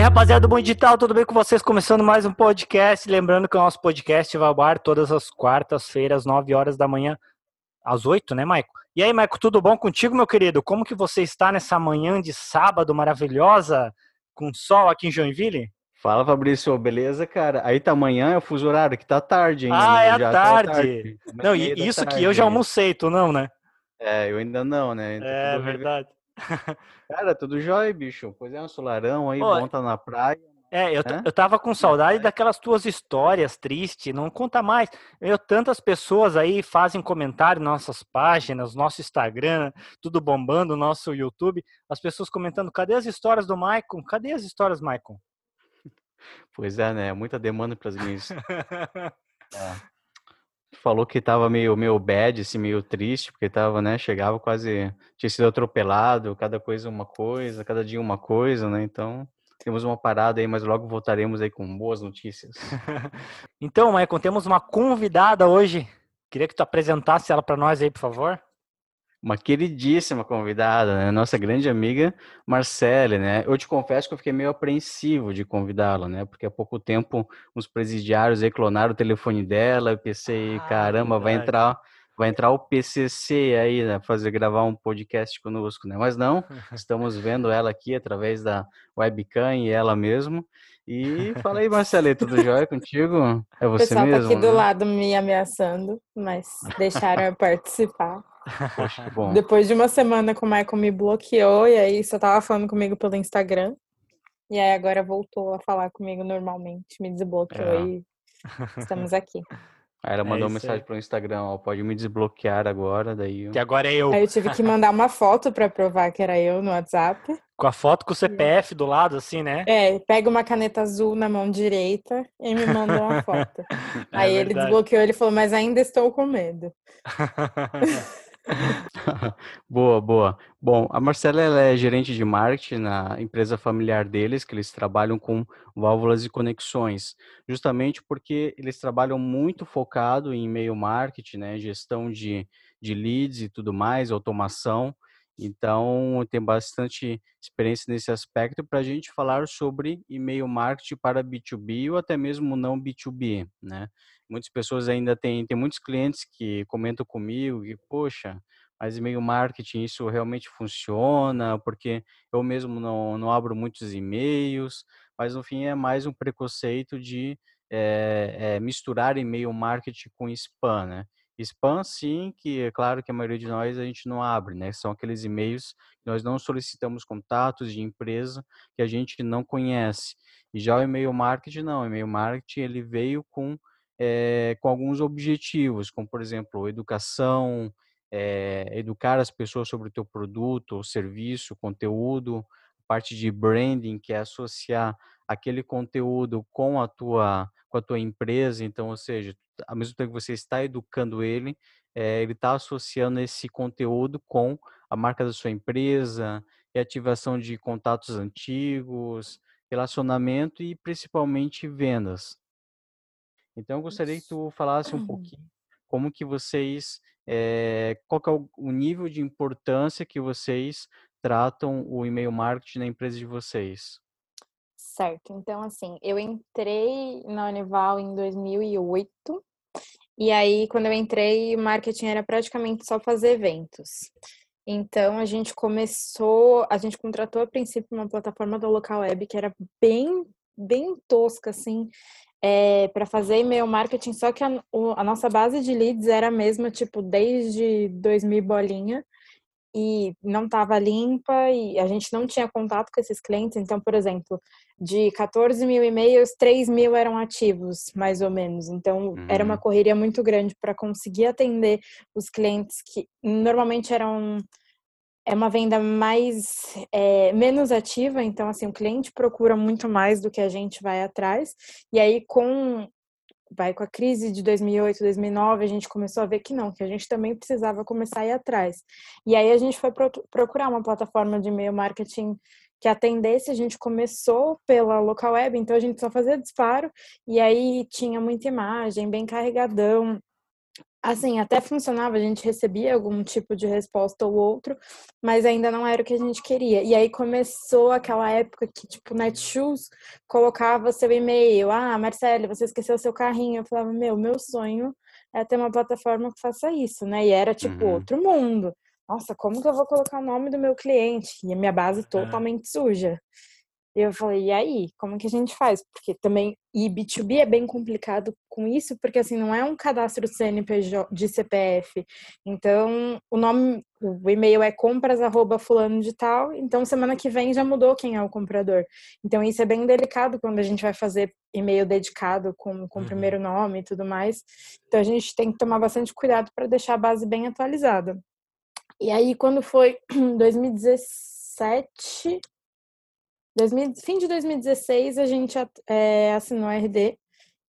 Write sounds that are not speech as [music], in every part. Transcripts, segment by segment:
aí, rapaziada do Bom Digital, tudo bem com vocês? Começando mais um podcast. Lembrando que o nosso podcast vai ao ar todas as quartas-feiras, 9 horas da manhã, às 8, né, Maico? E aí, Maico, tudo bom contigo, meu querido? Como que você está nessa manhã de sábado maravilhosa, com sol aqui em Joinville? Fala, Fabrício, beleza, cara? Aí tá amanhã, é o fuso horário, que tá tarde ainda. Ah, né? é a Já tarde. Tá tarde. Não, e da isso que tarde eu já almocei, tu não, né? É, eu ainda não, né? Ainda É verdade. [laughs] Cara, tudo jóia, bicho. Pois é, um solarão aí, bom tá na praia. É, eu, eu tava com saudade vai. daquelas tuas histórias tristes, não conta mais. Eu, tantas pessoas aí fazem comentário nas nossas páginas, nosso Instagram, tudo bombando, nosso YouTube, as pessoas comentando, cadê as histórias do Maicon? Cadê as histórias, Maicon? [laughs] Pois é, né? Muita demanda pras minhas. É. [laughs] Falou que tava meio, meio bad, assim, meio triste, porque tava, né? Chegava quase. Tinha sido atropelado, cada coisa uma coisa, cada dia uma coisa, né? Então, temos uma parada aí, mas logo voltaremos aí com boas notícias. [laughs] Então, Maicon, temos uma convidada hoje. Queria que tu apresentasse ela para nós aí, por favor. Uma queridíssima convidada, né? Nossa grande amiga Marcele, né? Eu te confesso que eu fiquei meio apreensivo de convidá-la, né? Porque há pouco tempo uns presidiários aí clonaram o telefone dela, eu pensei, Ah, caramba, vai entrar, vai entrar o PCC aí, né? Fazer gravar um podcast conosco, né? Mas não, estamos vendo ela aqui através da webcam e ela mesmo. E fala aí, Marcele, tudo jóia contigo? É O você pessoal mesmo? tá aqui do né? lado me ameaçando, mas deixaram eu participar. Poxa, que bom. Depois de uma semana que o Michael me bloqueou, e aí só tava falando comigo pelo Instagram. E aí agora voltou a falar comigo normalmente, me desbloqueou É. e estamos aqui. [laughs] Aí ela É mandou isso mensagem aí. pro Instagram, ó, pode me desbloquear agora, daí eu... Que agora é eu. Aí eu tive que mandar uma foto pra provar que era eu no WhatsApp. Com a foto com o CPF do lado, assim, né? É, pega uma caneta azul na mão direita e me manda uma [laughs] foto. Aí ele É verdade. desbloqueou, ele falou, mas ainda estou com medo. [laughs] Boa, boa. Bom, a Marcela ela é gerente de marketing na empresa familiar deles, que eles trabalham com válvulas e conexões, justamente porque eles trabalham muito focado em e-mail marketing, né, gestão de, de leads e tudo mais, automação. Então, tem bastante experiência nesse aspecto para a gente falar sobre e-mail marketing para B2B ou até mesmo não B2B, né? Muitas pessoas ainda têm, tem muitos clientes que comentam comigo que, poxa, mas e-mail marketing, isso realmente funciona? Porque eu mesmo não, não abro muitos e-mails, mas no fim é mais um preconceito de eh, eh, misturar e-mail marketing com spam, né? Spam, sim, que é claro que a maioria de nós a gente não abre, né? São aqueles e-mails que nós não solicitamos contatos de empresa que a gente não conhece. E já o e-mail marketing, não. O e-mail marketing, ele veio com, eh, com alguns objetivos, como, por exemplo, educação, eh, educar as pessoas sobre o teu produto ou serviço, conteúdo, parte de branding, que é associar aquele conteúdo com a tua com a tua empresa, então, ou seja, ao mesmo tempo que você está educando ele, eh, ele está associando esse conteúdo com a marca da sua empresa, e ativação de contatos antigos, relacionamento e principalmente vendas. Então, eu gostaria que tu falasse um pouquinho como que vocês, eh, qual que é o nível de importância que vocês tratam o e-mail marketing na empresa de vocês. Certo, então assim, eu entrei na Unival em 2008, e aí quando eu entrei, marketing era praticamente só fazer eventos. Então a gente começou, a gente contratou a princípio uma plataforma do local web que era bem, bem tosca, assim, para fazer e-mail marketing, só que a, a nossa base de leads era a mesma, tipo, desde 2000 bolinha, e não estava limpa e a gente não tinha contato com esses clientes. Então, por exemplo, de 14 mil e-mails, 3 mil eram ativos, mais ou menos. Então, era uma Uhum. correria muito grande para conseguir atender os clientes que normalmente eram é uma venda mais é, menos ativa, então assim o cliente procura muito mais do que a gente vai atrás. E aí com vai com a crise de 2008, 2009, a gente começou a ver que não, que a gente também precisava começar a ir atrás. E aí a gente foi pro- procurar uma plataforma de e-mail marketing que atendesse, a gente começou pela local web, então a gente só fazia disparo e aí tinha muita imagem, bem carregadão. Assim, até funcionava, a gente recebia algum tipo de resposta ou outro, mas ainda não era o que a gente queria. E aí começou aquela época que, tipo, Netshoes colocava seu e-mail. Ah, Marcele, você esqueceu seu carrinho. Eu falava, meu, meu sonho é ter uma plataforma que faça isso, né? E era, tipo, uhum. outro mundo. Nossa, como que eu vou colocar o nome do meu cliente? E a minha base é. totalmente é. suja. E eu falei, e aí, como que a gente faz? Porque também, e B2B é bem complicado com isso, porque assim, não é um cadastro CNPJ de CPF. Então, o nome, o e-mail é compras arroba fulano de tal, então semana que vem já mudou quem é o comprador. Então, isso é bem delicado quando a gente vai fazer e-mail dedicado com, com o uhum. primeiro nome e tudo mais. Então, a gente tem que tomar bastante cuidado para deixar a base bem atualizada. E aí, quando foi [clears throat] 2017, 2000, fim de 2016, a gente é, assinou a RD,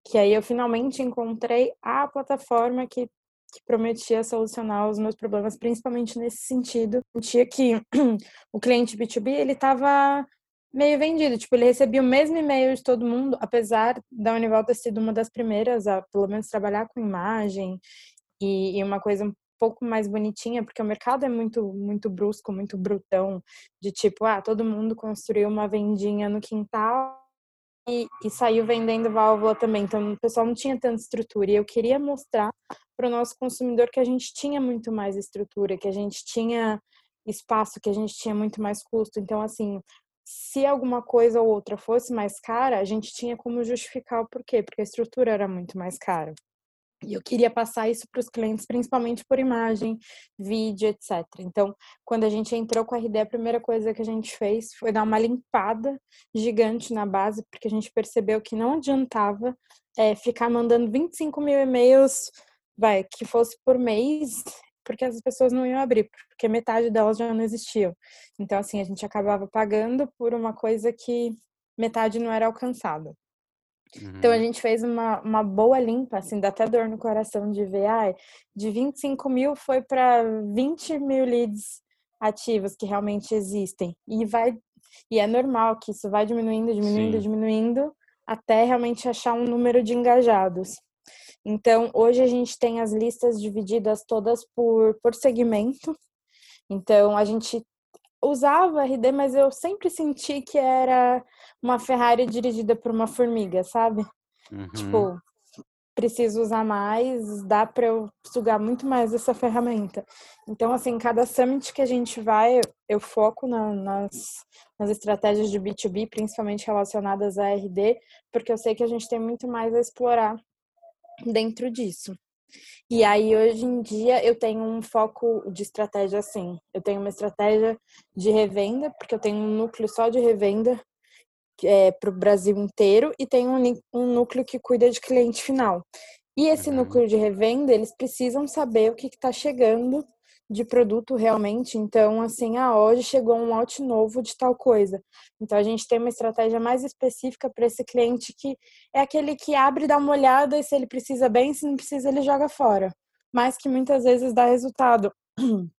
que aí eu finalmente encontrei a plataforma que, que prometia solucionar os meus problemas, principalmente nesse sentido. Sentia que [clears throat] o cliente B2B, ele estava meio vendido, tipo, ele recebia o mesmo e-mail de todo mundo, apesar da Unival ter sido uma das primeiras a, pelo menos, trabalhar com imagem e, e uma coisa pouco mais bonitinha, porque o mercado é muito muito brusco, muito brutão, de tipo, ah, todo mundo construiu uma vendinha no quintal e, e saiu vendendo válvula também. Então, o pessoal não tinha tanta estrutura. E eu queria mostrar para o nosso consumidor que a gente tinha muito mais estrutura, que a gente tinha espaço, que a gente tinha muito mais custo. Então, assim, se alguma coisa ou outra fosse mais cara, a gente tinha como justificar o porquê, porque a estrutura era muito mais cara. E eu queria passar isso para os clientes, principalmente por imagem, vídeo, etc. Então, quando a gente entrou com a RD, a primeira coisa que a gente fez foi dar uma limpada gigante na base, porque a gente percebeu que não adiantava é, ficar mandando 25 mil e-mails, vai, que fosse por mês, porque as pessoas não iam abrir, porque metade delas já não existiam. Então, assim, a gente acabava pagando por uma coisa que metade não era alcançada. Uhum. Então a uhum. gente fez uma, uma boa limpa, assim, dá até dor no coração de ver, ai, de 25 mil foi para 20 mil leads ativos que realmente existem. E vai e é normal que isso vai diminuindo, diminuindo, Sim. diminuindo, até realmente achar um número de engajados. Então, hoje a gente tem as listas divididas todas por, por segmento. Então, a gente usava RD, mas eu sempre senti que era uma Ferrari dirigida por uma formiga, sabe? Uhum. Tipo, preciso usar mais, dá para eu sugar muito mais essa ferramenta. Então, assim, cada summit que a gente vai, eu foco na, nas, nas estratégias de B2B, principalmente relacionadas a RD, porque eu sei que a gente tem muito mais a explorar dentro disso. E aí, hoje em dia, eu tenho um foco de estratégia assim. Eu tenho uma estratégia de revenda, porque eu tenho um núcleo só de revenda é, para o Brasil inteiro e tenho um, um, núcleo que cuida de cliente final. E esse uhum. núcleo de revenda, eles precisam saber o que está chegando de produto realmente. Então, assim, ah, hoje chegou um lote novo de tal coisa. Então, a gente tem uma estratégia mais específica para esse cliente que é aquele que abre, dá uma olhada e se ele precisa bem, se não precisa, ele joga fora. Mas que muitas vezes dá resultado. [clears throat]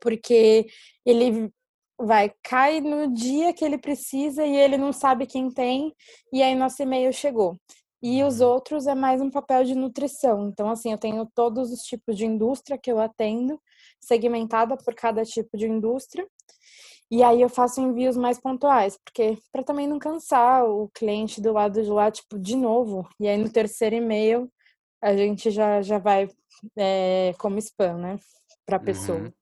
Porque ele vai, cai no dia que ele precisa e ele não sabe quem tem, e aí nosso e-mail chegou. E os uhum. outros é mais um papel de nutrição. Então, assim, eu tenho todos os tipos de indústria que eu atendo, segmentada por cada tipo de indústria. E aí eu faço envios mais pontuais, porque para também não cansar o cliente do lado de lá, tipo, de novo. E aí no terceiro e-mail a gente já, já vai é, como spam, né? Para a pessoa. Uhum.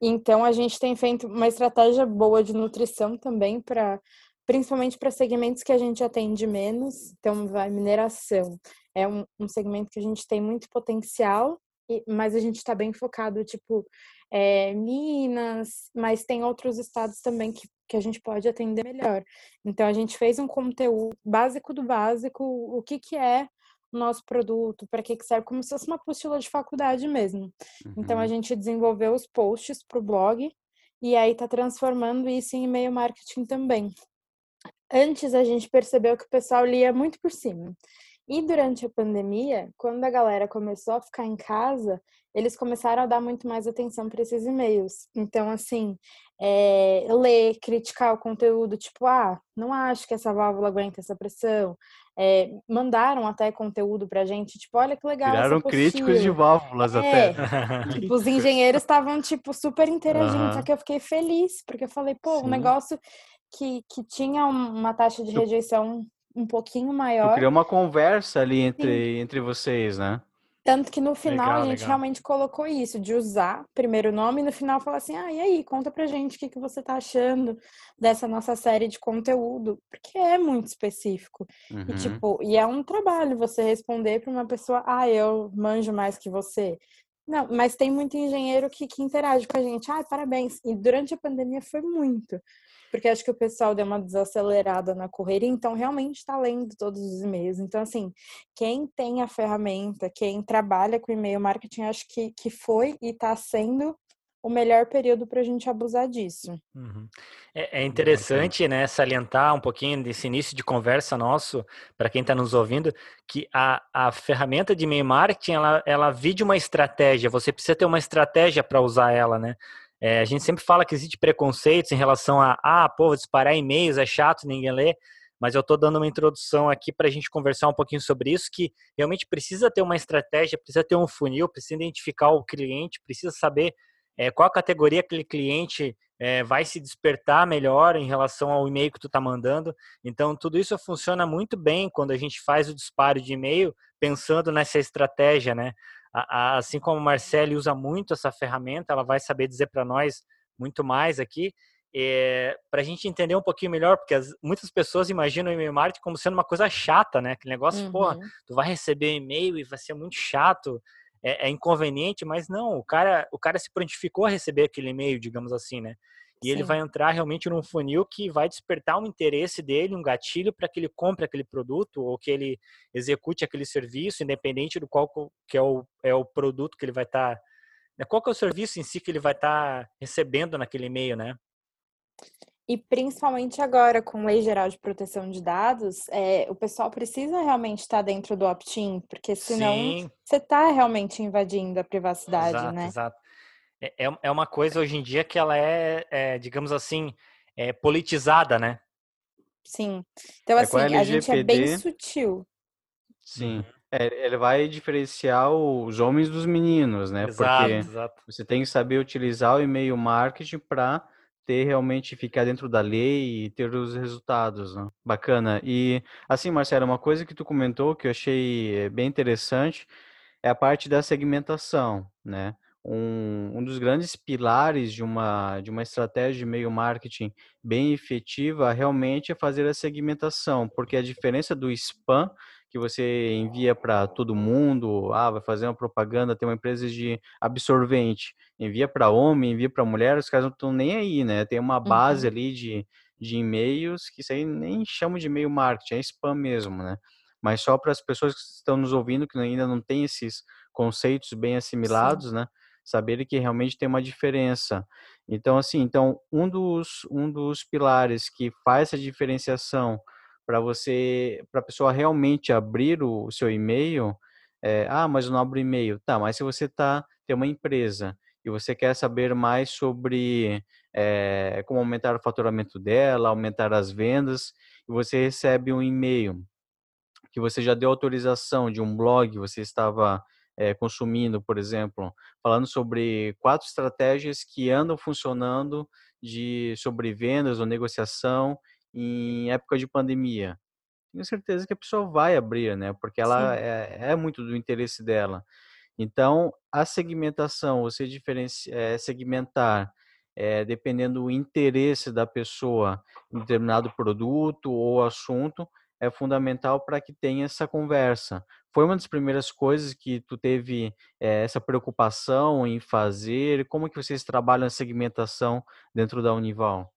Então a gente tem feito uma estratégia boa de nutrição também para principalmente para segmentos que a gente atende menos. Então vai mineração. É um, um segmento que a gente tem muito potencial mas a gente está bem focado, tipo, é, Minas, mas tem outros estados também que, que a gente pode atender melhor. Então, a gente fez um conteúdo básico do básico, o que, que é o nosso produto, para que, que serve, como se fosse uma apostila de faculdade mesmo. Uhum. Então, a uhum. gente desenvolveu os posts para o blog e aí está transformando isso em e-mail marketing também. Antes, a gente percebeu que o pessoal lia muito por cima. E durante a pandemia, quando a galera começou a ficar em casa, eles começaram a dar muito mais atenção para esses e-mails. Então, assim, é, ler, criticar o conteúdo, tipo, ah, não acho que essa válvula aguenta essa pressão. É, mandaram até conteúdo pra gente, tipo, olha que legal. Viraram críticos de válvulas é, até. tipo, os engenheiros estavam, tipo, super interagindo, uhum. só que eu fiquei feliz, porque eu falei, pô, Sim. um negócio que, que tinha uma taxa de rejeição um pouquinho maior. Criou uma conversa ali entre, entre vocês, né? Tanto que no final legal, a gente legal. realmente colocou isso, de usar primeiro nome e no final falar assim, ah, e aí, conta pra gente o que, que você tá achando dessa nossa série de conteúdo, porque é muito específico. Uhum. E tipo, e é um trabalho você responder para uma pessoa, ah, eu manjo mais que você. Não, mas tem muito engenheiro que, que interage com a gente. Ah, parabéns. E durante a pandemia foi muito porque acho que o pessoal deu uma desacelerada na correria, então realmente está lendo todos os e-mails. Então, assim, quem tem a ferramenta, quem trabalha com e-mail marketing, acho que, que foi e está sendo o melhor período para a gente abusar disso. Uhum. É, é, interessante, né, salientar um pouquinho desse início de conversa nosso, para quem está nos ouvindo, que a, a ferramenta de e-mail marketing, ela, ela vide uma estratégia, você precisa ter uma estratégia para usar ela, né? É, a gente sempre fala que existe preconceitos em relação a, ah, pô, disparar e-mails é chato, ninguém lê, mas eu estou dando uma introdução aqui para a gente conversar um pouquinho sobre isso, que realmente precisa ter uma estratégia, precisa ter um funil, precisa identificar o cliente, precisa saber é, qual categoria aquele cliente é, vai se despertar melhor em relação ao e-mail que tu está mandando. Então, tudo isso funciona muito bem quando a gente faz o disparo de e-mail pensando nessa estratégia, né? Assim como a Marcele usa muito essa ferramenta, ela vai saber dizer para nós muito mais aqui, é, eh, para a gente entender um pouquinho melhor, porque as, muitas pessoas imaginam o e-mail marketing como sendo uma coisa chata, né? Aquele negócio, uhum. pô, tu vai receber e-mail e vai ser muito chato, é, é, inconveniente, mas não, o cara, o cara se prontificou a receber aquele e-mail, digamos assim, né? E Sim. ele vai entrar realmente num funil que vai despertar um interesse dele, um gatilho para que ele compre aquele produto ou que ele execute aquele serviço, independente do qual que é o, é o produto que ele vai estar. Tá, né, qual que é o serviço em si que ele vai estar tá recebendo naquele e-mail, né? E principalmente agora, com lei geral de proteção de dados, é, o pessoal precisa realmente estar dentro do opt-in, porque senão Sim. você está realmente invadindo a privacidade, exato, né? Exato. É, é, é uma coisa hoje em dia que ela é, é digamos assim, é politizada, né? Sim. Então, é, assim, a, a gente é bem sutil. Sim. Uhum. É, ele vai diferenciar os homens dos meninos, né? Exato, Porque exato. você tem que saber utilizar o e-mail marketing para ter realmente ficar dentro da lei e ter os resultados, né? Bacana. E assim, Marcelo, uma coisa que tu comentou que eu achei eh, bem interessante é a parte da segmentação, né? Um, um dos grandes pilares de uma, de uma estratégia de meio marketing bem efetiva realmente é fazer a segmentação, porque a diferença do spam que você envia para todo mundo, ah, vai fazer uma propaganda, tem uma empresa de absorvente, envia para homem, envia para mulher, os caras não estão nem aí, né? Tem uma base uhum. ali de, de e-mails que isso aí nem chama de e-mail marketing, é spam mesmo, né? Mas só para as pessoas que estão nos ouvindo, que ainda não têm esses conceitos bem assimilados, Sim. né? Saber que realmente tem uma diferença. Então, assim, então um dos, um dos pilares que faz essa diferenciação para você, para a pessoa realmente abrir o, o seu e-mail, é, ah, mas eu não abro e-mail. Tá, mas se você tá, tem uma empresa e você quer saber mais sobre é, como aumentar o faturamento dela, aumentar as vendas, e você recebe um e-mail que você já deu autorização de um blog, você estava é, consumindo, por exemplo, falando sobre quatro estratégias que andam funcionando de sobre vendas ou negociação em época de pandemia. Tenho certeza que a pessoa vai abrir, né? Porque ela é, é, muito do interesse dela. Então, a segmentação, você diferenciar, é, segmentar, é, dependendo do interesse da pessoa em determinado produto ou assunto, é fundamental para que tenha essa conversa. Foi uma das primeiras coisas que tu teve é, essa preocupação em fazer? Como que vocês trabalham a segmentação dentro da Unival?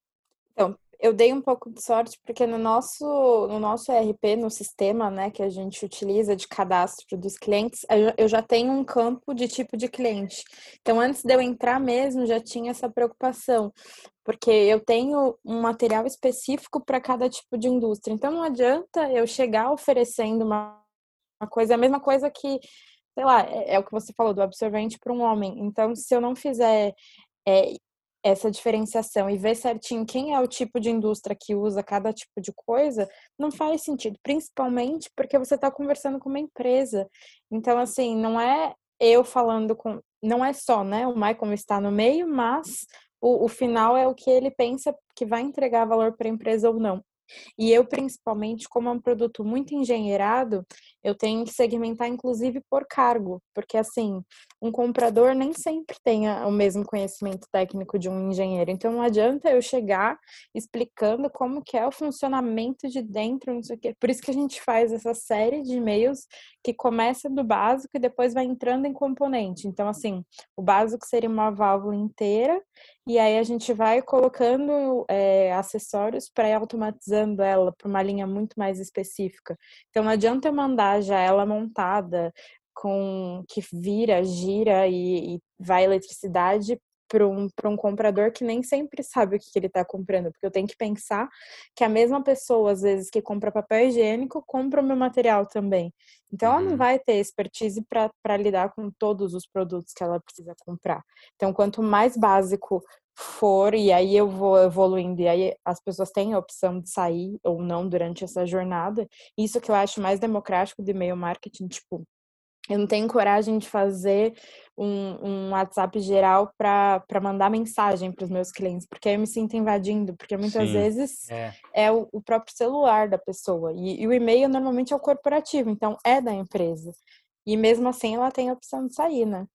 Então, eu dei um pouco de sorte porque no nosso, no nosso ERP, no sistema né, que a gente utiliza de cadastro dos clientes, eu já tenho um campo de tipo de cliente. Então, antes de eu entrar mesmo, já tinha essa preocupação, porque eu tenho um material específico para cada tipo de indústria. Então, não adianta eu chegar oferecendo uma, uma coisa, a mesma coisa que, sei lá, é, é o que você falou do absorvente para um homem. Então, se eu não fizer é, essa diferenciação e ver certinho quem é o tipo de indústria que usa cada tipo de coisa, não faz sentido, principalmente porque você está conversando com uma empresa. Então, assim, não é eu falando com. Não é só, né? O Michael está no meio, mas o, o final é o que ele pensa que vai entregar valor para a empresa ou não. E eu, principalmente, como é um produto muito engenheirado, eu tenho que segmentar, inclusive, por cargo, porque, assim, um comprador nem sempre tem o mesmo conhecimento técnico de um engenheiro. Então, não adianta eu chegar explicando como que é o funcionamento de dentro, não sei o quê. Por isso que a gente faz essa série de e-mails que começa do básico e depois vai entrando em componente. Então, assim, o básico seria uma válvula inteira, e aí a gente vai colocando é, acessórios para automatizando ela para uma linha muito mais específica. Então, não adianta eu mandar já ela montada, com que vira, gira e, e vai eletricidade para um, um comprador que nem sempre sabe o que, que ele está comprando, porque eu tenho que pensar que a mesma pessoa, às vezes, que compra papel higiênico, compra o meu material também. Então, ela não uhum. vai ter expertise para lidar com todos os produtos que ela precisa comprar. Então, quanto mais básico for, e aí eu vou evoluindo, e aí as pessoas têm a opção de sair ou não durante essa jornada, isso que eu acho mais democrático do e-mail marketing, tipo, eu não tenho coragem de fazer um, um WhatsApp geral para mandar mensagem para os meus clientes, porque aí eu me sinto invadindo, porque muitas Sim, vezes é, é o, o, próprio celular da pessoa. E, e o e-mail normalmente é o corporativo, então é da empresa. E mesmo assim ela tem a opção de sair, né?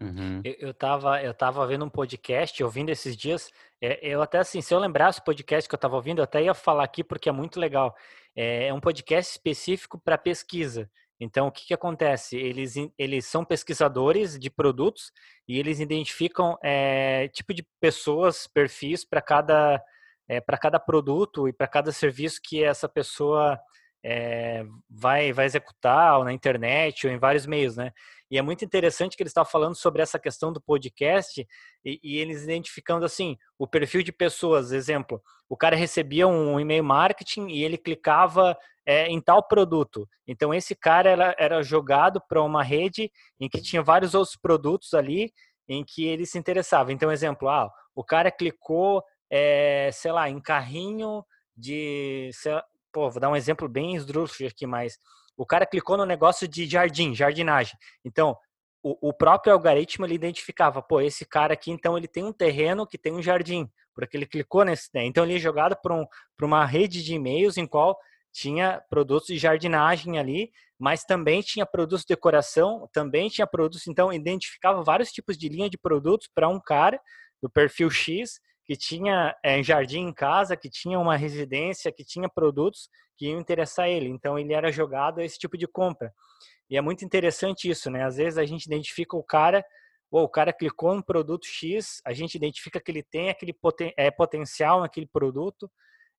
Uhum. Eu, eu, tava, eu tava vendo um podcast, ouvindo esses dias. É, eu até assim, se eu lembrasse o podcast que eu tava ouvindo, eu até ia falar aqui porque é muito legal. É, é um podcast específico para pesquisa. Então, o que, que acontece? Eles, eles são pesquisadores de produtos e eles identificam é, tipo de pessoas, perfis para cada, é, para cada produto e para cada serviço que essa pessoa é, vai, vai executar ou na internet ou em vários meios, né? E é muito interessante que eles estavam falando sobre essa questão do podcast e, e, eles identificando assim o perfil de pessoas. Exemplo, o cara recebia um e-mail marketing e ele clicava é, em tal produto. Então esse cara era, era jogado para uma rede em que tinha vários outros produtos ali em que ele se interessava. Então exemplo, ah, o cara clicou, é, sei lá, em carrinho de, pô, vou dar um exemplo bem esdrúxulo aqui, mas o cara clicou no negócio de jardim, jardinagem. Então, o, o, próprio algoritmo ele identificava, pô, esse cara aqui, então ele tem um terreno que tem um jardim, porque ele clicou nesse, né? Então ele é jogado para um, uma rede de e-mails em qual tinha produtos de jardinagem ali, mas também tinha produtos de decoração, também tinha produtos, então identificava vários tipos de linha de produtos para um cara do perfil X que tinha é, jardim em casa, que tinha uma residência, que tinha produtos que iam interessar ele. Então ele era jogado a esse tipo de compra. E é muito interessante isso, né? Às vezes a gente identifica o cara, ou o cara clicou no produto X, a gente identifica que ele tem aquele poten é, potencial naquele produto,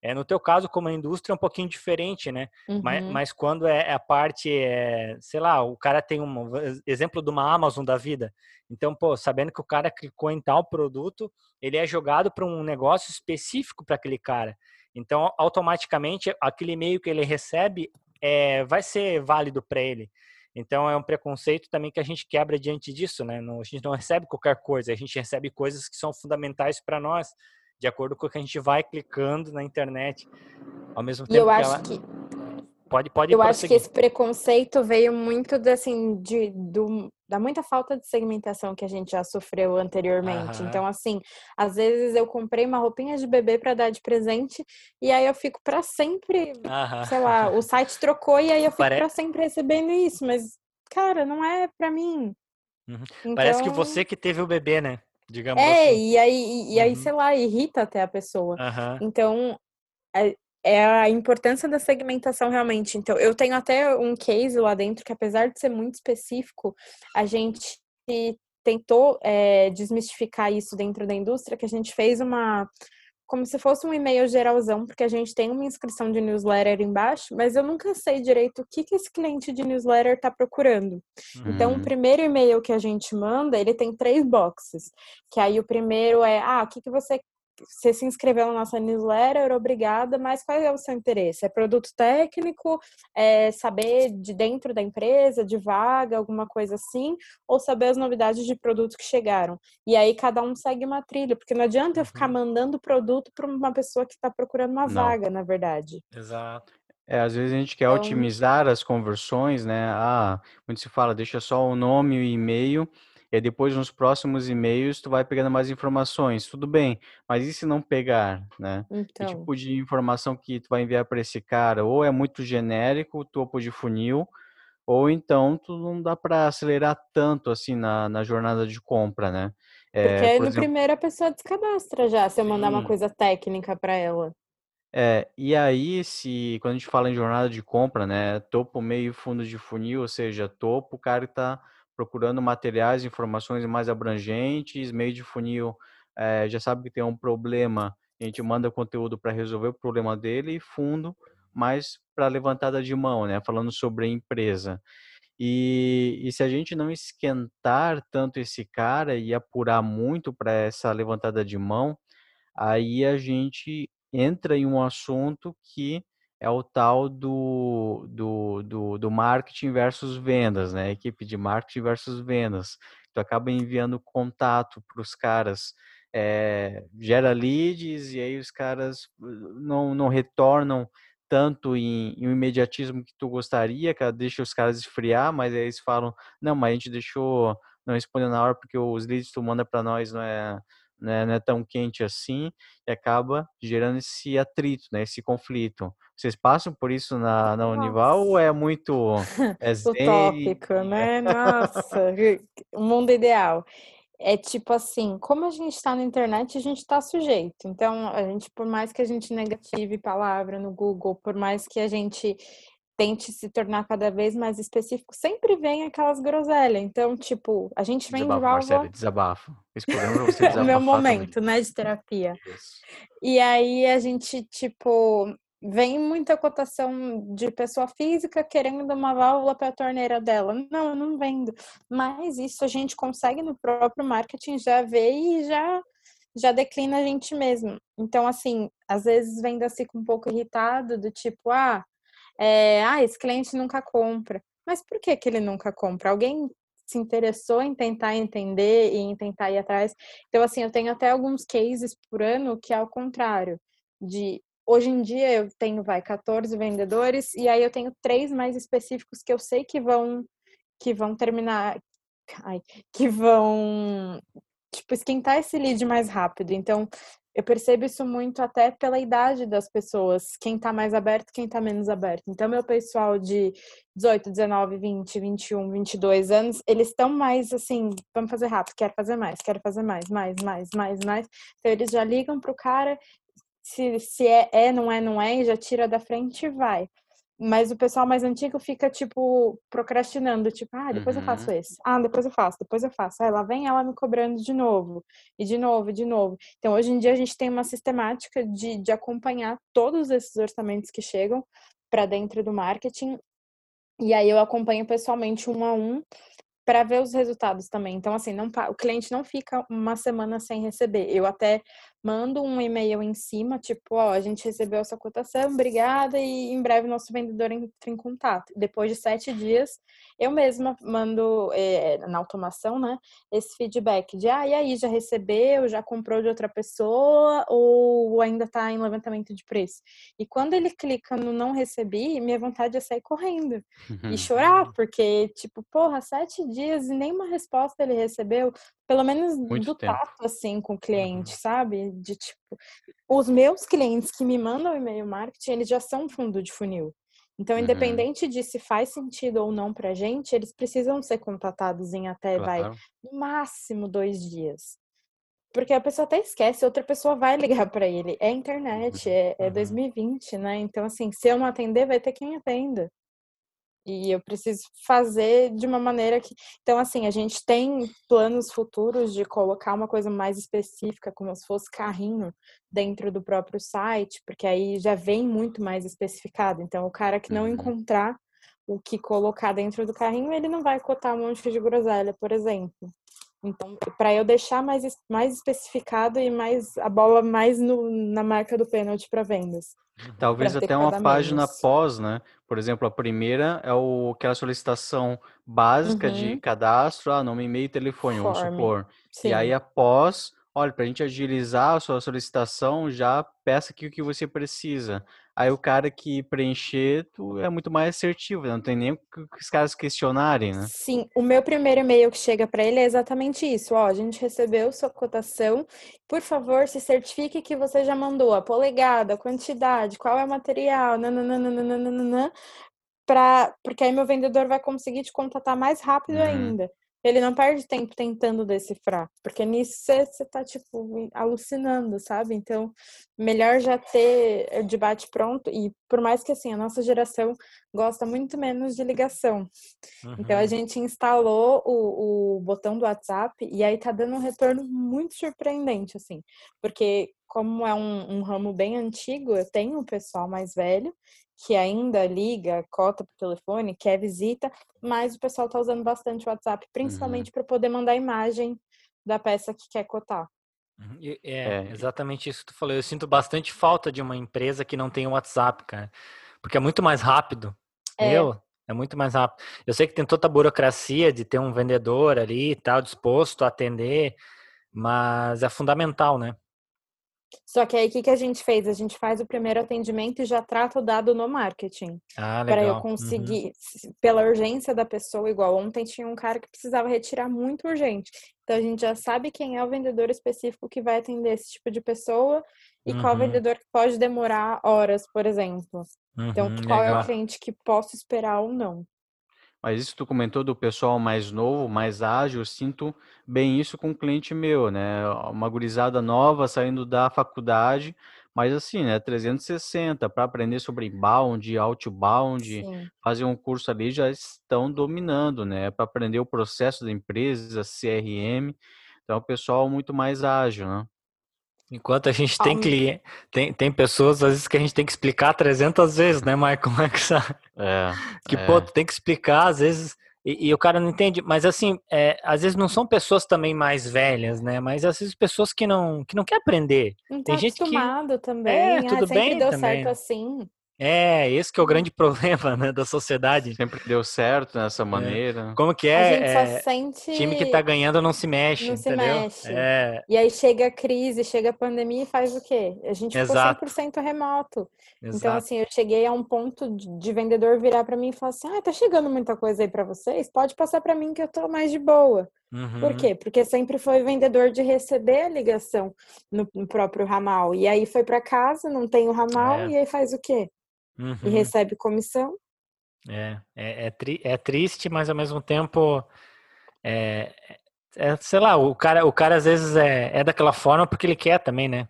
é, no teu caso, como a indústria, é um pouquinho diferente, né? Uhum. Mas, mas, quando é, é a parte, é, sei lá, o cara tem um exemplo de uma Amazon da vida. Então, pô, sabendo que o cara clicou em tal produto, ele é jogado para um negócio específico para aquele cara. Então, automaticamente, aquele e-mail que ele recebe é, vai ser válido para ele. Então, é um preconceito também que a gente quebra diante disso, né? Não, a gente não recebe qualquer coisa, a gente recebe coisas que são fundamentais para nós de acordo com o que a gente vai clicando na internet. Ao mesmo tempo e eu que acho ela... que pode pode Eu prosseguir. acho que esse preconceito veio muito assim de do, da muita falta de segmentação que a gente já sofreu anteriormente. Aham. Então assim, às vezes eu comprei uma roupinha de bebê para dar de presente e aí eu fico para sempre, Aham. sei lá, o site trocou e aí eu fico Pare... para sempre recebendo isso, mas cara, não é para mim. Uhum. Então... Parece que então você que teve o bebê, né? Digamos é, assim. e aí, e, aí uhum. sei lá, irrita até a pessoa. Uhum. Então, é, é, a importância da segmentação realmente. Então, eu tenho até um case lá dentro que, apesar de ser muito específico, a gente tentou é, desmistificar isso dentro da indústria, que a gente fez uma como se fosse um e-mail geralzão, porque a gente tem uma inscrição de newsletter embaixo, mas eu nunca sei direito o que, que esse cliente de newsletter está procurando. Uhum. Então, o uhum. primeiro e-mail que a gente manda, ele tem três boxes. Que aí o primeiro é, ah, o que, que você você se inscreveu na nossa newsletter, obrigada, mas qual é o seu interesse? É produto técnico? É saber de dentro da empresa, de vaga, alguma coisa assim? Ou saber as novidades de produtos que chegaram? E aí cada um segue uma trilha, porque não adianta eu ficar uhum. mandando produto para uma pessoa que está procurando uma não. vaga, na verdade. Exato. É, às vezes a gente quer então... otimizar as conversões, né? Ah, quando se fala, deixa só o nome e o e-mail, e depois nos próximos e-mails tu vai pegando mais informações. Tudo bem, mas e se não pegar, né? Então... Que tipo de informação que tu vai enviar para esse cara? Ou é muito genérico, topo de funil, ou então tu não dá para acelerar tanto assim na, na jornada de compra, né? É, Porque aí no exemplo... primeiro a pessoa descadastra já, se eu mandar Sim. uma coisa técnica para ela. É, e aí, se quando a gente fala em jornada de compra, né, topo, meio fundo de funil, ou seja, topo, o cara está procurando materiais, informações mais abrangentes, meio de funil, é, já sabe que tem um problema, a gente manda conteúdo para resolver o problema dele, e fundo, mais para levantada de mão, né, falando sobre a empresa. E, e se a gente não esquentar tanto esse cara e apurar muito para essa levantada de mão, aí a gente entra em um assunto que é o tal do, do, do, do marketing versus vendas, né? Equipe de marketing versus vendas. Tu acaba enviando contato para os caras, é, gera leads e aí os caras uh, não, não retornam tanto em, em um imediatismo que tu gostaria, que deixa os caras esfriar, mas aí eles falam, não, mas a gente deixou, não respondeu na hora porque os leads que tu manda para nós não é né, não é tão quente assim e acaba gerando esse atrito, né, esse conflito. Vocês passam por isso na, na Unival ou é muito [laughs] é utópico, né? [laughs] Nossa, o mundo ideal. É tipo assim, como a gente está na internet, a gente está sujeito. Então, a gente, por mais que a gente negative palavra no Google, por mais que a gente tente se tornar cada vez mais específico, sempre vem aquelas groselhas. Então, tipo, a gente vem desabafo, de válvula... Marcelo, desabafo. Esse programa você [laughs] desabafar Meu momento, também. né, de terapia. Isso. E aí a gente, tipo, vem muita cotação de pessoa física querendo uma válvula para a torneira dela. Não, eu não vendo. Mas isso a gente consegue no próprio marketing já ver e já já declina a gente mesmo. Então, assim, às vezes assim com um pouco irritado, do tipo, ah, é, ah, esse cliente nunca compra. Mas por que, que ele nunca compra? Alguém se interessou em tentar entender e em tentar ir atrás. Então, assim, eu tenho até alguns cases por ano que é ao contrário. De hoje em dia eu tenho, vai, 14 vendedores, e aí eu tenho três mais específicos que eu sei que vão que vão terminar. Ai, que vão tipo, esquentar esse lead mais rápido. Então, eu percebo isso muito até pela idade das pessoas, quem tá mais aberto, quem tá menos aberto. Então, meu pessoal de 18, 19, 20, 21, 22 anos, eles estão mais assim, vamos fazer rápido, quero fazer mais, quero fazer mais, mais, mais, mais, mais. Então, eles já ligam pro cara, se, se é, é, não é, não é, e já tira da frente e vai. Mas o pessoal mais antigo fica, tipo, procrastinando, tipo, ah, depois uhum. eu faço esse. Ah, depois eu faço, depois eu faço. Aí lá vem ela me cobrando de novo, e de novo, e de novo. Então, hoje em dia, a gente tem uma sistemática de, de acompanhar todos esses orçamentos que chegam para dentro do marketing. E aí eu acompanho pessoalmente um a um para ver os resultados também. Então, assim, não, o cliente não fica uma semana sem receber. Eu até mando um e-mail em cima, tipo, ó, a gente recebeu essa cotação, obrigada, e em breve nosso vendedor entra em contato. Depois de sete dias, eu mesma mando é, na automação, né, esse feedback de, ah, e aí, já recebeu, já comprou de outra pessoa, ou ainda tá em levantamento de preço? E quando ele clica no não recebi, minha vontade é sair correndo e chorar, porque, tipo, porra, sete dias e nenhuma resposta ele recebeu, pelo menos Muito do tempo. tato, assim, com o cliente, uhum. sabe? De tipo, os meus clientes que me mandam e-mail marketing, eles já são fundo de funil. Então, uhum. independente de se faz sentido ou não pra gente, eles precisam ser contatados em até, claro. vai, no máximo dois dias. Porque a pessoa até esquece, outra pessoa vai [laughs] ligar para ele. É internet, uhum. é, é 2020, né? Então, assim, se eu não atender, vai ter quem atenda. E eu preciso fazer de uma maneira que. Então, assim, a gente tem planos futuros de colocar uma coisa mais específica, como se fosse carrinho, dentro do próprio site, porque aí já vem muito mais especificado. Então, o cara que não uhum. encontrar o que colocar dentro do carrinho, ele não vai cotar um monte de groselha, por exemplo. Então, para eu deixar mais, mais especificado e mais a bola mais no, na marca do pênalti para vendas. Talvez até uma página menos. pós, né? Por exemplo, a primeira é o, aquela solicitação básica uhum. de cadastro, ah, nome, e-mail e telefone, Form. vamos supor. Sim. E aí após olha, para a gente agilizar a sua solicitação, já peça aqui o que você precisa. Aí o cara que preencher tu é muito mais assertivo, não tem nem que os caras questionarem, né? Sim, o meu primeiro e-mail que chega para ele é exatamente isso. Ó, a gente recebeu sua cotação, por favor, se certifique que você já mandou a polegada, a quantidade, qual é o material, nananana, pra, porque aí meu vendedor vai conseguir te contatar mais rápido uhum. ainda. Ele não perde tempo tentando decifrar, porque nisso você tá, tipo, alucinando, sabe? Então, melhor já ter o debate pronto, e por mais que, assim, a nossa geração gosta muito menos de ligação. Uhum. Então, a uhum. gente instalou o, o botão do WhatsApp, e aí tá dando um retorno muito surpreendente, assim, porque como é um, um ramo bem antigo, eu tenho um pessoal mais velho que ainda liga, cota por telefone, quer visita, mas o pessoal está usando bastante o WhatsApp, uhum. principalmente uhum. para poder mandar imagem da peça que quer cotar. Uhum. É, é, exatamente isso que tu falou. Eu sinto bastante falta de uma empresa que não tem o WhatsApp, cara. Porque é muito mais rápido. É. Eu, é muito mais rápido. Eu sei que tem toda a burocracia de ter um vendedor ali e tal, disposto a atender, mas é fundamental, né? Só que aí o que, que a gente fez? A gente faz o primeiro atendimento e já trata o dado no marketing. Ah, Para eu uhum. conseguir, uhum. pela urgência da pessoa, igual ontem tinha um cara que precisava retirar muito urgente. Então a gente já sabe quem é o vendedor específico que vai atender esse tipo de pessoa e uhum. qual vendedor que pode demorar horas, por exemplo. então, uhum, qual legal. é o cliente que posso esperar ou não. Mas isso tu comentou do pessoal mais novo, mais ágil, eu sinto bem isso com um cliente meu, né? Uma gurizada nova saindo da faculdade, mas assim, né? 360 para aprender sobre inbound, outbound, Sim. fazer um curso ali já estão dominando, né? Para aprender o processo da empresa, CRM. Então, o pessoal muito mais ágil, né? Enquanto a gente tem cliente, tem, tem pessoas às vezes que a gente tem que explicar 300 vezes, né? [laughs] Como é que sabe? É, que, é. pô, tu tem que explicar às vezes e, e o cara não entende. Mas assim, é, às vezes não são pessoas também mais velhas, né? Mas às vezes pessoas que não, que não quer aprender. Não tá tem gente que... também. É, tudo ah, bem deu também. certo assim. É, esse que é o grande problema né, da sociedade. Sempre deu certo dessa é. maneira. É. Como que é? A gente é, só sente... Time que tá ganhando não se mexe, não entendeu? se mexe. É. E aí chega a crise, chega a pandemia e faz o quê? A gente ficou Exato. 100% remoto. Então, Exato. Então, assim, eu cheguei a um ponto de vendedor virar para mim e falar assim, ah, tá chegando muita coisa aí para vocês? Pode passar para mim que eu tô mais de boa. Uhum. Por quê? Porque sempre foi vendedor de receber a ligação no, no próprio ramal. E aí foi para casa, não tem o ramal, é. e aí faz o quê? Uhum. e recebe comissão. É, é, é, tri, é, triste, mas ao mesmo tempo, é, é, sei lá, o cara, o cara às vezes é, é daquela forma porque ele quer também, né?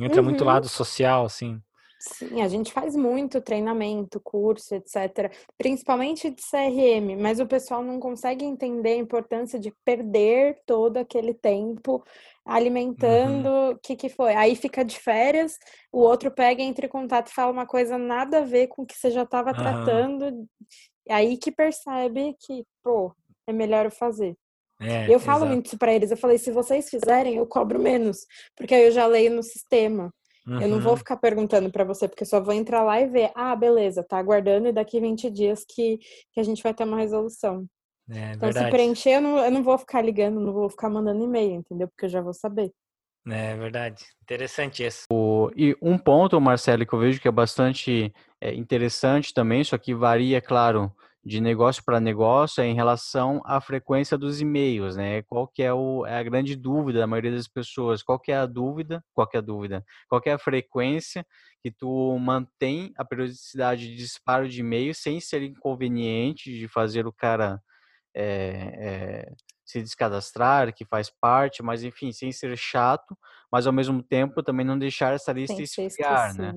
Entra uhum. muito lado social, assim. Sim, a gente faz muito treinamento, curso, etc. Principalmente de CRM, mas o pessoal não consegue entender a importância de perder todo aquele tempo alimentando. O uhum. que, que foi? Aí fica de férias, o outro pega, entra em contato e fala uma coisa nada a ver com o que você já estava uhum. tratando. Aí que percebe que, pô, é melhor eu fazer. É, eu falo exato. muito isso para eles. Eu falei, se vocês fizerem, eu cobro menos, porque aí eu já leio no sistema. Uhum. Eu não vou uhum. ficar perguntando para você, porque eu só vou entrar lá e ver, ah, beleza, tá aguardando e daqui 20 dias que, que a gente vai ter uma resolução. É, então, verdade. se preencher, eu não, eu não vou ficar ligando, não vou ficar mandando e-mail, entendeu? Porque eu já vou saber. É verdade. Interessante isso. O, e um ponto, Marcelo, que eu vejo que é bastante é, interessante também, isso aqui varia, claro, de negócio para negócio é em relação à frequência dos e-mails, né? Qual que é, o, é a grande dúvida da maioria das pessoas? Qual que é a dúvida? Qual que é a dúvida? Qual que é a frequência que tu mantém a periodicidade de disparo de e-mail sem ser inconveniente de fazer o cara é, é, se descadastrar, que faz parte, mas enfim, sem ser chato, mas ao mesmo tempo também não deixar essa lista esfriar, né?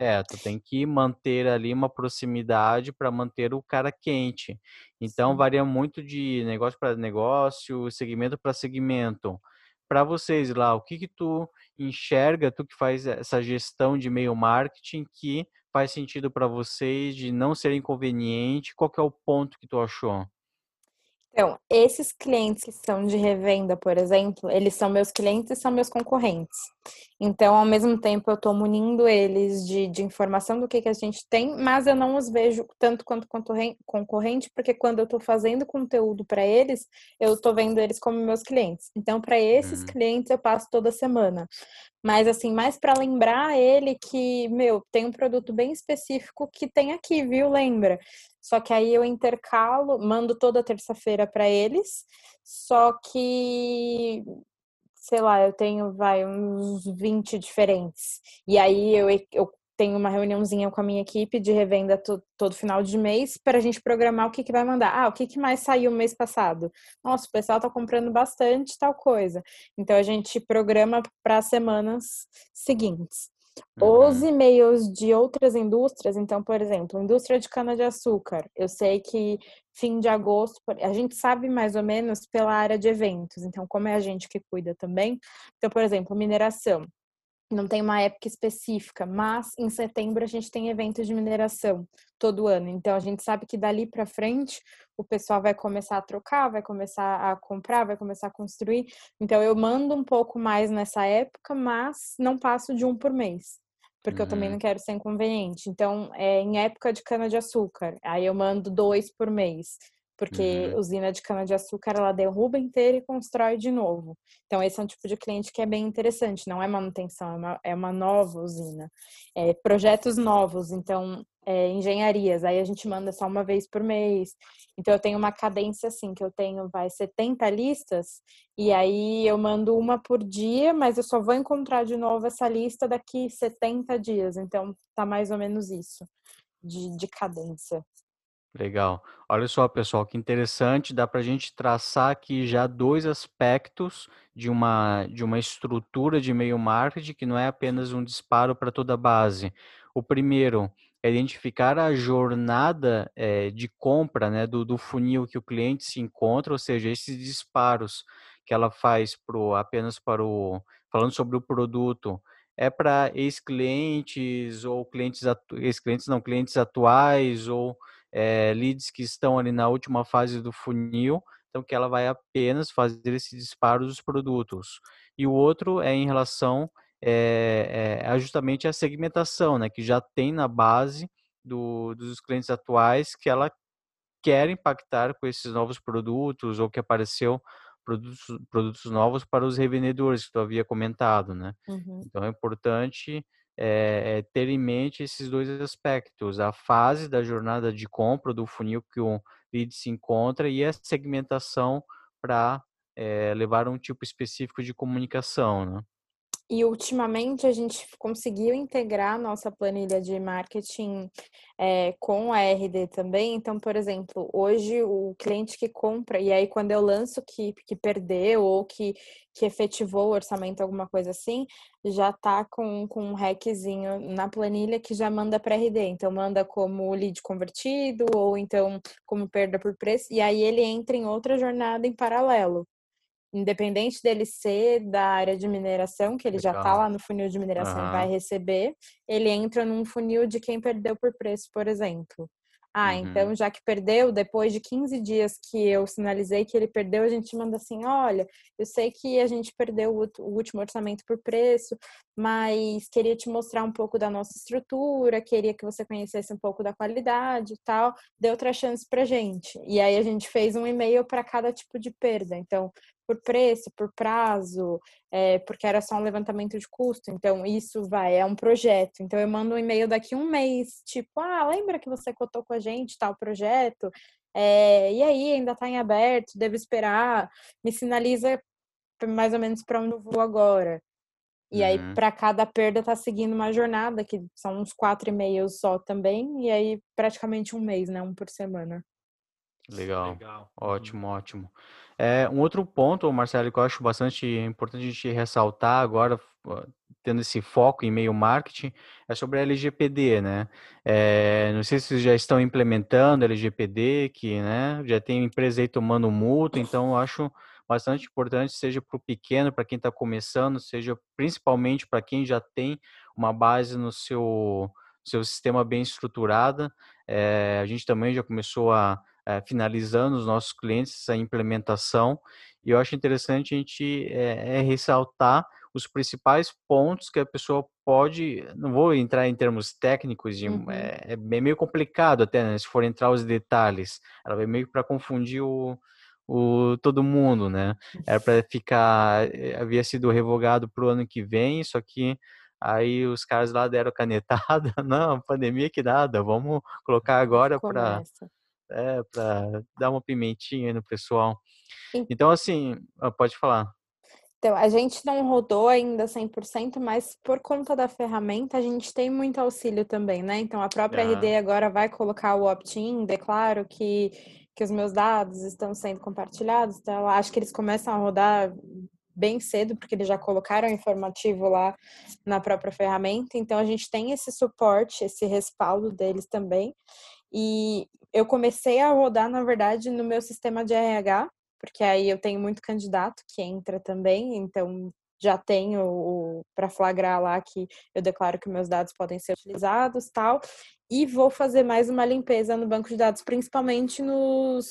É, tu tem que manter ali uma proximidade para manter o cara quente. Então Sim. varia muito de negócio para negócio, segmento para segmento. Para vocês lá, o que que tu enxerga, tu que faz essa gestão de e-mail marketing que faz sentido para vocês de não ser inconveniente? Qual que é o ponto que tu achou? Então, esses clientes que são de revenda, por exemplo, eles são meus clientes e são meus concorrentes. Então, ao mesmo tempo, eu estou munindo eles de, de informação do que, que a gente tem, mas eu não os vejo tanto quanto concorrente, porque quando eu estou fazendo conteúdo para eles, eu estou vendo eles como meus clientes. Então, para esses hum. clientes, eu passo toda semana. Mas, assim, mais para lembrar ele que, meu, tem um produto bem específico que tem aqui, viu? Lembra? Só que aí eu intercalo, mando toda terça-feira para eles. Só que, sei lá, eu tenho, vai, uns 20 diferentes. E aí eu, eu tenho uma reuniãozinha com a minha equipe de revenda to, todo final de mês para a gente programar o que, que vai mandar. Ah, o que, que mais saiu mês passado? Nossa, o pessoal está comprando bastante tal coisa. Então a gente programa para as semanas seguintes. Uhum. Os e-mails de outras indústrias, então, por exemplo, indústria de cana-de-açúcar, eu sei que fim de agosto, a gente sabe mais ou menos pela área de eventos, então, como é a gente que cuida também. Então, por exemplo, mineração não tem uma época específica, mas em setembro a gente tem eventos de mineração todo ano. Então a gente sabe que dali para frente o pessoal vai começar a trocar, vai começar a comprar, vai começar a construir. Então eu mando um pouco mais nessa época, mas não passo de um por mês. Porque uhum. eu também uhum. não quero ser inconveniente. Então, é em época de cana-de-açúcar, aí eu mando dois por mês porque uhum. usina de cana-de-açúcar ela derruba inteira e constrói de novo. Então, esse é um tipo de cliente que é bem interessante, não é manutenção, é uma, é uma nova usina. É, projetos novos, então, é, engenharias, aí a gente manda só uma vez por mês. Então, eu tenho uma cadência assim, que eu tenho, vai, 70 listas, e aí eu mando uma por dia, mas eu só vou encontrar de novo essa lista daqui 70 dias. Então, tá mais ou menos isso de, de cadência. Legal. Olha só, pessoal, que interessante. Dá para a gente traçar aqui já dois aspectos de uma, de uma estrutura de e-mail marketing que não é apenas um disparo para toda a base. O primeiro é identificar a jornada é, de compra né, do, do funil que o cliente se encontra, ou seja, esses disparos que ela faz pro, apenas para o. falando sobre o produto, é para ex-clientes ou clientes, ex-clientes não, clientes atuais ou é, leads que estão ali na última fase do funil, então que ela vai apenas fazer esse disparo dos produtos. E o outro é em relação é, é, justamente a segmentação, né, que já tem na base do, dos clientes atuais que ela quer impactar com esses novos produtos ou que apareceu produtos, produtos novos para os revendedores que tu havia comentado, né? Uhum. Então é importante é, ter em mente esses dois aspectos: a fase da jornada de compra do funil que o lead se encontra e a segmentação para é, levar um tipo específico de comunicação, né? E ultimamente a gente conseguiu integrar nossa planilha de marketing é, com a RD também. Então, por exemplo, hoje o cliente que compra, e aí quando eu lanço que, que perdeu ou que, que efetivou o orçamento, alguma coisa assim, já tá com, com um hackzinho na planilha que já manda para RD. Então, manda como lead convertido ou então como perda por preço. E aí ele entra em outra jornada em paralelo independente dele ser da área de mineração, que ele Legal. já está lá no funil de mineração uhum. e vai receber, ele entra num funil de quem perdeu por preço, por exemplo. Ah, uhum. então já que perdeu, depois de 15 dias que eu sinalizei que ele perdeu, a gente manda assim: olha, eu sei que a gente perdeu o, último orçamento por preço, mas queria te mostrar um pouco da nossa estrutura, queria que você conhecesse um pouco da qualidade e tal, dê outra chance pra gente. E aí a gente fez um e-mail para cada tipo de perda. Então, por preço, por prazo, é, porque era só um levantamento de custo. Então, isso vai, é um projeto. Então, eu mando um e-mail daqui um mês, tipo, ah, lembra que você cotou com a gente tal projeto? É, e aí, ainda está em aberto, devo esperar, me sinaliza mais ou menos para onde eu vou agora. E uhum. aí, para cada perda, tá seguindo uma jornada, que são uns quatro e-mails só também, e aí praticamente um mês, né? Um por semana. Legal. Legal. Ótimo, uhum. ótimo. É, um outro ponto, Marcelo, que eu acho bastante importante a gente ressaltar agora, tendo esse foco em meio marketing, é sobre a LGPD, né? É, não sei se já estão implementando a LGPD, que né, já tem empresa aí tomando multa, então eu acho bastante importante, seja para o pequeno, para quem está começando, seja principalmente para quem já tem uma base no seu, seu sistema bem estruturada. É, a gente também já começou a é, finalizando os nossos clientes essa implementação. E eu acho interessante a gente é, é ressaltar os principais pontos que a pessoa pode. Não vou entrar em termos técnicos, de, uhum. é, é, meio complicado até, né, se for entrar os detalhes. Ela vai meio para confundir o, o todo mundo, né? Era para ficar, havia sido revogado para o ano que vem, só que aí os caras lá deram canetada, [laughs] não, pandemia que nada, vamos colocar agora para é, para dar uma pimentinha no pessoal. Então, assim, ah, pode falar. Então, a gente não rodou ainda 100%, mas por conta da ferramenta, a gente tem muito auxílio também, né? Então, a própria ah. RD agora vai colocar o opt-in, declaro que que os meus dados estão sendo compartilhados. Então, acho que eles começam a rodar bem cedo, porque eles já colocaram o informativo lá na própria ferramenta. Então, a gente tem esse suporte, esse respaldo deles também. E eu comecei a rodar, na verdade, no meu sistema de RH, porque aí eu tenho muito candidato que entra também, então já tenho para flagrar lá que eu declaro que meus dados podem ser utilizados, tal e vou fazer mais uma limpeza no banco de dados, principalmente nos,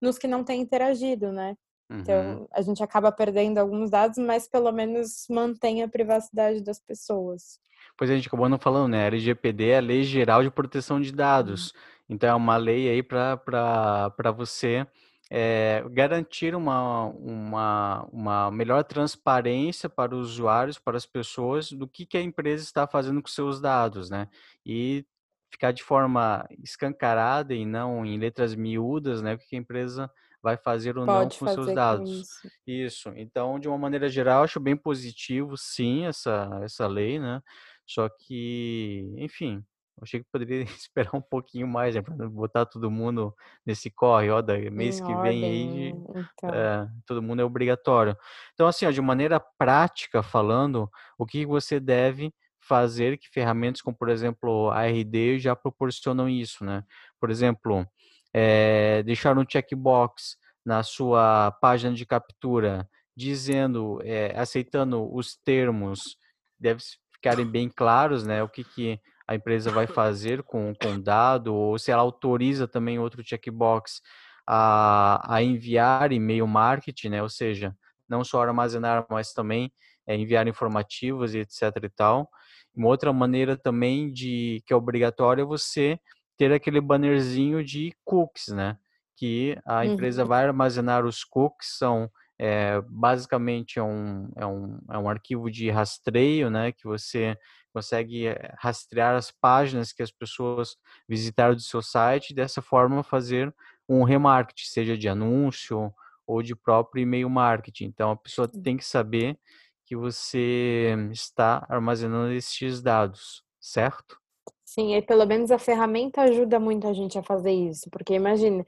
nos que não têm interagido, né? Então, uhum. Então, a gente acaba perdendo alguns dados, mas pelo menos mantém a privacidade das pessoas. Pois a gente acabou não falando, né? A LGPD é a Lei Geral de Proteção de Dados. Uhum. Então, é uma lei aí para você é, garantir uma, uma, uma melhor transparência para os usuários, para as pessoas, do que, que a empresa está fazendo com seus dados, né? E ficar de forma escancarada e não em letras miúdas, né? O que a empresa vai fazer ou Pode não com seus dados. Com isso. isso. Então, de uma maneira geral, acho bem positivo, sim, essa, essa lei, né? Só que, enfim, achei que poderia [laughs] esperar um pouquinho mais, né? Para botar todo mundo nesse corre, ó, da mês em que ordem, vem aí, então. é, todo mundo é obrigatório. Então, assim, ó, de maneira prática falando, o que você deve fazer que ferramentas como, por exemplo, a RD já proporcionam isso, né? Por exemplo, é, deixar um checkbox na sua página de captura dizendo, é, aceitando os termos, deve ficarem bem claros, né? O que, que a empresa vai fazer com o dado, ou se ela autoriza também outro checkbox a, a enviar e-mail marketing, né? Ou seja, não só armazenar, mas também é, enviar informativos e etc e tal. Uma outra maneira também de que é obrigatório é você ter aquele bannerzinho de cookies, né? Que a empresa uhum. vai armazenar os cookies, são é, basicamente é um, é, um, é um arquivo de rastreio, né? Que você consegue eh, rastrear as páginas que as pessoas visitaram do seu site e dessa forma fazer um remarketing, seja de anúncio ou de próprio e-mail marketing. Então a pessoa tem que saber que você está armazenando esses dados, certo? Sim, e pelo menos a ferramenta ajuda muito a gente a fazer isso, porque imagine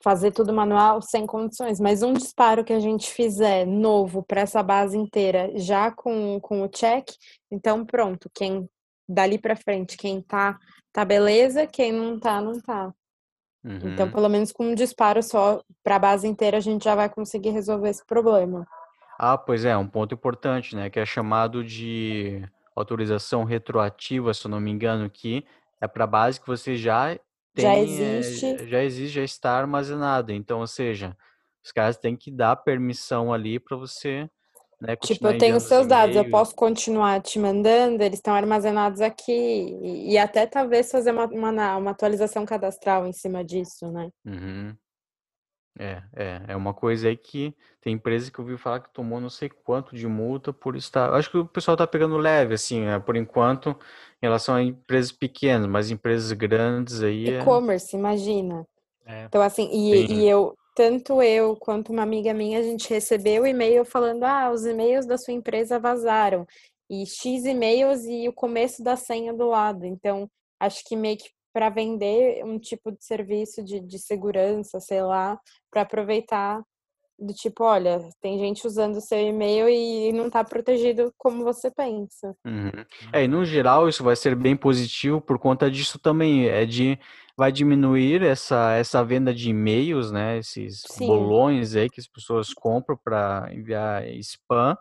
fazer tudo manual sem condições, mas um disparo que a gente fizer novo para essa base inteira, já com, com o check, então pronto, quem dali para frente, quem tá, tá beleza, quem não tá, não tá. Então, uhum. Então, pelo menos com um disparo só para a base inteira, a gente já vai conseguir resolver esse problema. Ah, pois é, um ponto importante, né, que é chamado de autorização retroativa, se eu não me engano, que é para base que você já tem, já existe, é, já existe, já está armazenado. Então, ou seja, os caras têm que dar permissão ali para você, né, Tipo, eu tenho seus dados, eu posso continuar te mandando, eles estão armazenados aqui e, e até talvez fazer uma, uma, uma, atualização cadastral em cima disso, né? Uhum. É, é, é uma coisa aí que tem empresa que eu ouvi falar que tomou não sei quanto de multa por estar. Acho que o pessoal tá pegando leve, assim, né, por enquanto, em relação a empresas pequenas, mas empresas grandes aí. É E-commerce, imagina. É. Então, assim, e, e eu, tanto eu quanto uma amiga minha, a gente recebeu e-mail falando: ah, os e-mails da sua empresa vazaram. E X e-mails e o começo da senha do lado. Então, acho que meio que para vender um tipo de serviço de, de segurança, sei lá, para aproveitar do tipo, olha, tem gente usando o seu e-mail e não está protegido como você pensa. Uhum. É, e no geral isso vai ser bem positivo por conta disso também, é de vai diminuir essa, essa venda de e-mails, né, esses Sim. bolões aí que as pessoas compram para enviar spam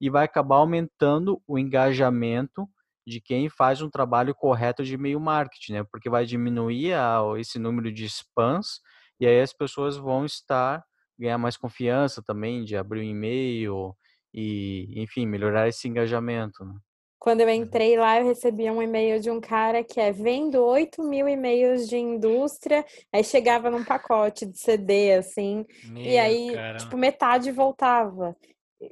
e vai acabar aumentando o engajamento de quem faz um trabalho correto de e-mail marketing, né? Porque vai diminuir a, esse número de spams E aí as pessoas vão estar ganhar mais confiança também de abrir um e-mail e, enfim, melhorar esse engajamento. Né? Quando eu entrei lá, eu recebi um e-mail de um cara que é vendo 8 mil e-mails de indústria, aí chegava num pacote de CD, assim, Meu e aí, cara. tipo, metade voltava.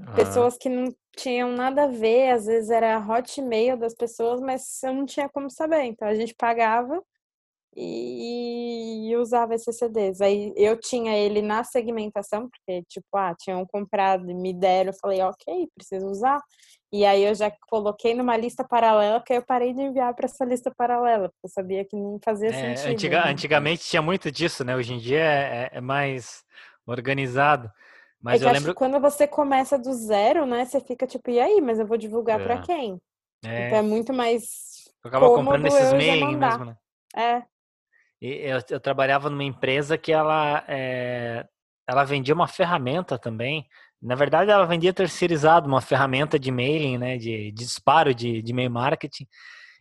Ah. Pessoas que não tinham nada a ver, às vezes era hotmail das pessoas, mas eu não tinha como saber. Então a gente pagava e, usava esses CDs. Aí eu tinha ele na segmentação, porque, tipo, ah, tinham comprado e me deram, eu falei, ok, preciso usar. E aí eu já coloquei numa lista paralela, porque eu parei de enviar para essa lista paralela, porque eu sabia que não fazia é, sentido. Antiga, né? Antigamente tinha muito disso, né? Hoje em dia é, é mais organizado. Mas é eu lembro. quando você começa do zero, né? Você fica tipo, e aí, mas eu vou divulgar é. para quem? É. Então é muito mais. Eu acaba comprando esses mailing mesmo, né? É. E eu, eu, trabalhava numa empresa que ela, é, ela vendia uma ferramenta também na verdade, ela vendia terceirizado uma ferramenta de mailing, né, de, de disparo de, de e-mail marketing.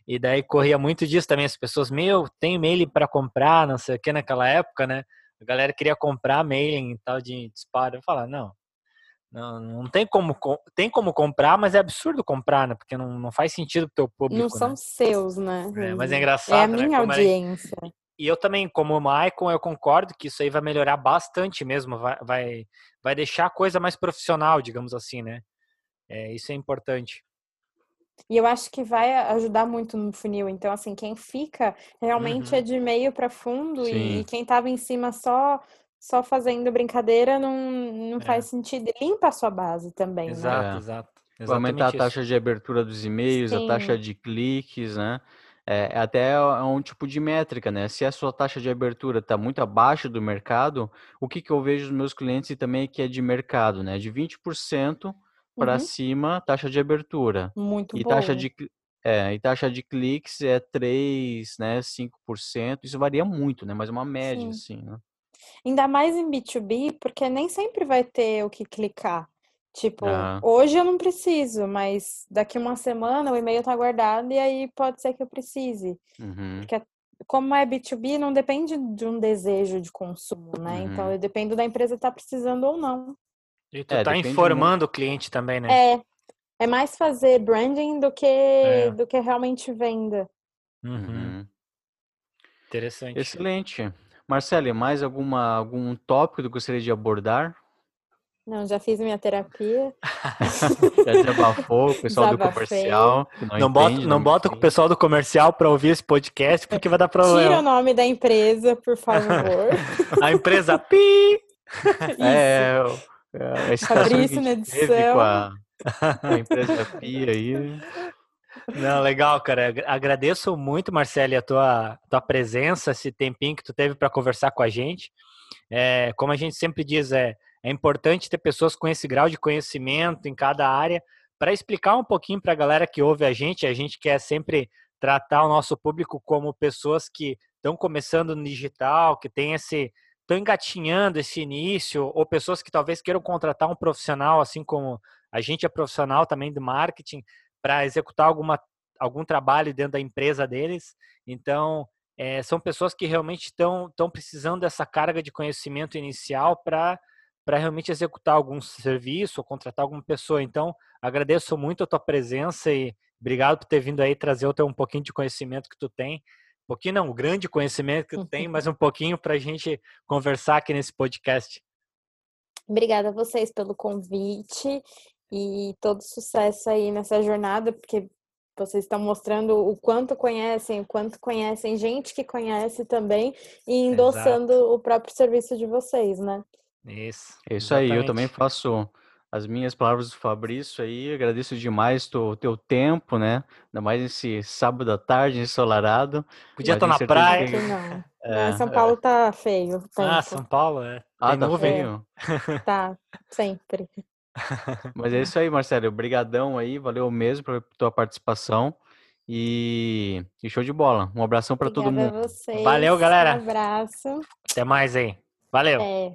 E daí corria muito disso também. As pessoas, meu, tem e-mail para comprar, não sei o que, naquela época, né? A galera queria comprar mailing e tal de disparo. Eu falava, não, não, não tem como tem como comprar, mas é absurdo comprar, né? Porque não, não faz sentido pro teu público. Não são né? seus, né? É, mas é engraçado. É a minha né? audiência. E eu também, como o Maicon, eu concordo que isso aí vai melhorar bastante mesmo, vai, vai, vai deixar a coisa mais profissional, digamos assim, né? É, isso é importante. E eu acho que vai ajudar muito no funil. Então, assim, quem fica realmente é uhum. é de meio para fundo e, e, quem tava em cima só só fazendo brincadeira não, não é. faz sentido. Limpa a sua base também. Exato, né? exato. Vai aumentar a taxa de abertura dos e-mails, Sim. a taxa de cliques, né? É, até é um tipo de métrica, né? Se a sua taxa de abertura está muito abaixo do mercado, o que, que eu vejo nos meus clientes e também que é de mercado, né? De 20% para uhum. cima, taxa de abertura. Muito e boa. taxa de é, e taxa de cliques é 3, né, 5%. Isso varia muito, né? Mas é uma média, Sim. assim, né? Ainda mais em B2B, porque nem sempre vai ter o que clicar. Tipo, hoje eu não preciso, mas daqui uma semana o e-mail tá guardado e aí pode ser que eu precise. Uhum. Porque como é B2B, não depende de um desejo de consumo, né? Então, uhum. Então, eu dependo da empresa estar tá precisando ou não. E tu é, tá informando o cliente também, né? É. É mais fazer branding do que, é. do que realmente venda. Uhum. uhum. Interessante. Excelente. Marcele, mais alguma, algum tópico que gostaria de abordar? Não, já fiz minha terapia. [laughs] já desabafou o pessoal [laughs] Desabafei. do comercial. não, não bota, não, não bota com o pessoal do comercial para ouvir esse podcast, porque vai dar [laughs] problema. Tira o nome da empresa, por favor. a empresa Pi! é, a Fabrício na edição. Com a, [laughs] a empresa Pi aí. Não, legal, cara. Agradeço muito, Marcele, a tua, tua presença, esse tempinho que tu teve para conversar com a gente. É, como a gente sempre diz, é é importante ter pessoas com esse grau de conhecimento em cada área para explicar um pouquinho para a galera que ouve a gente. A gente quer sempre tratar o nosso público como pessoas que estão começando no digital, que tem esse estão engatinhando esse início, ou pessoas que talvez queiram contratar um profissional, assim como a gente é profissional também do marketing, para executar alguma, algum trabalho dentro da empresa deles. Então, é, são pessoas que realmente estão precisando dessa carga de conhecimento inicial para para realmente executar algum serviço ou contratar alguma pessoa. Então, agradeço muito a tua presença e obrigado por ter vindo aí trazer um pouquinho de conhecimento que tu tem. Um pouquinho não, um grande conhecimento que tu tem, mas [laughs] um pouquinho para a gente conversar aqui nesse podcast. Obrigada a vocês pelo convite e todo sucesso aí nessa jornada, porque vocês estão mostrando o quanto conhecem, o quanto conhecem gente que conhece também e endossando Exato. o próprio serviço de vocês, né? Isso. É isso aí, eu também faço as minhas palavras do Fabrício aí, agradeço demais o teu tempo, né? Ainda mais esse sábado à tarde, ensolarado. Podia estar na praia. Que... Não. [laughs] É, São Paulo é. tá feio. Ah, São Paulo, é. Ah, tá feio? É. Tá, sempre. [laughs] Mas é isso aí, Marcelo. Obrigadão aí, valeu mesmo pela tua participação. E, e show de bola. Um abração para todo mundo. Vocês. Valeu, galera. Um abraço. Até mais aí. Valeu. É.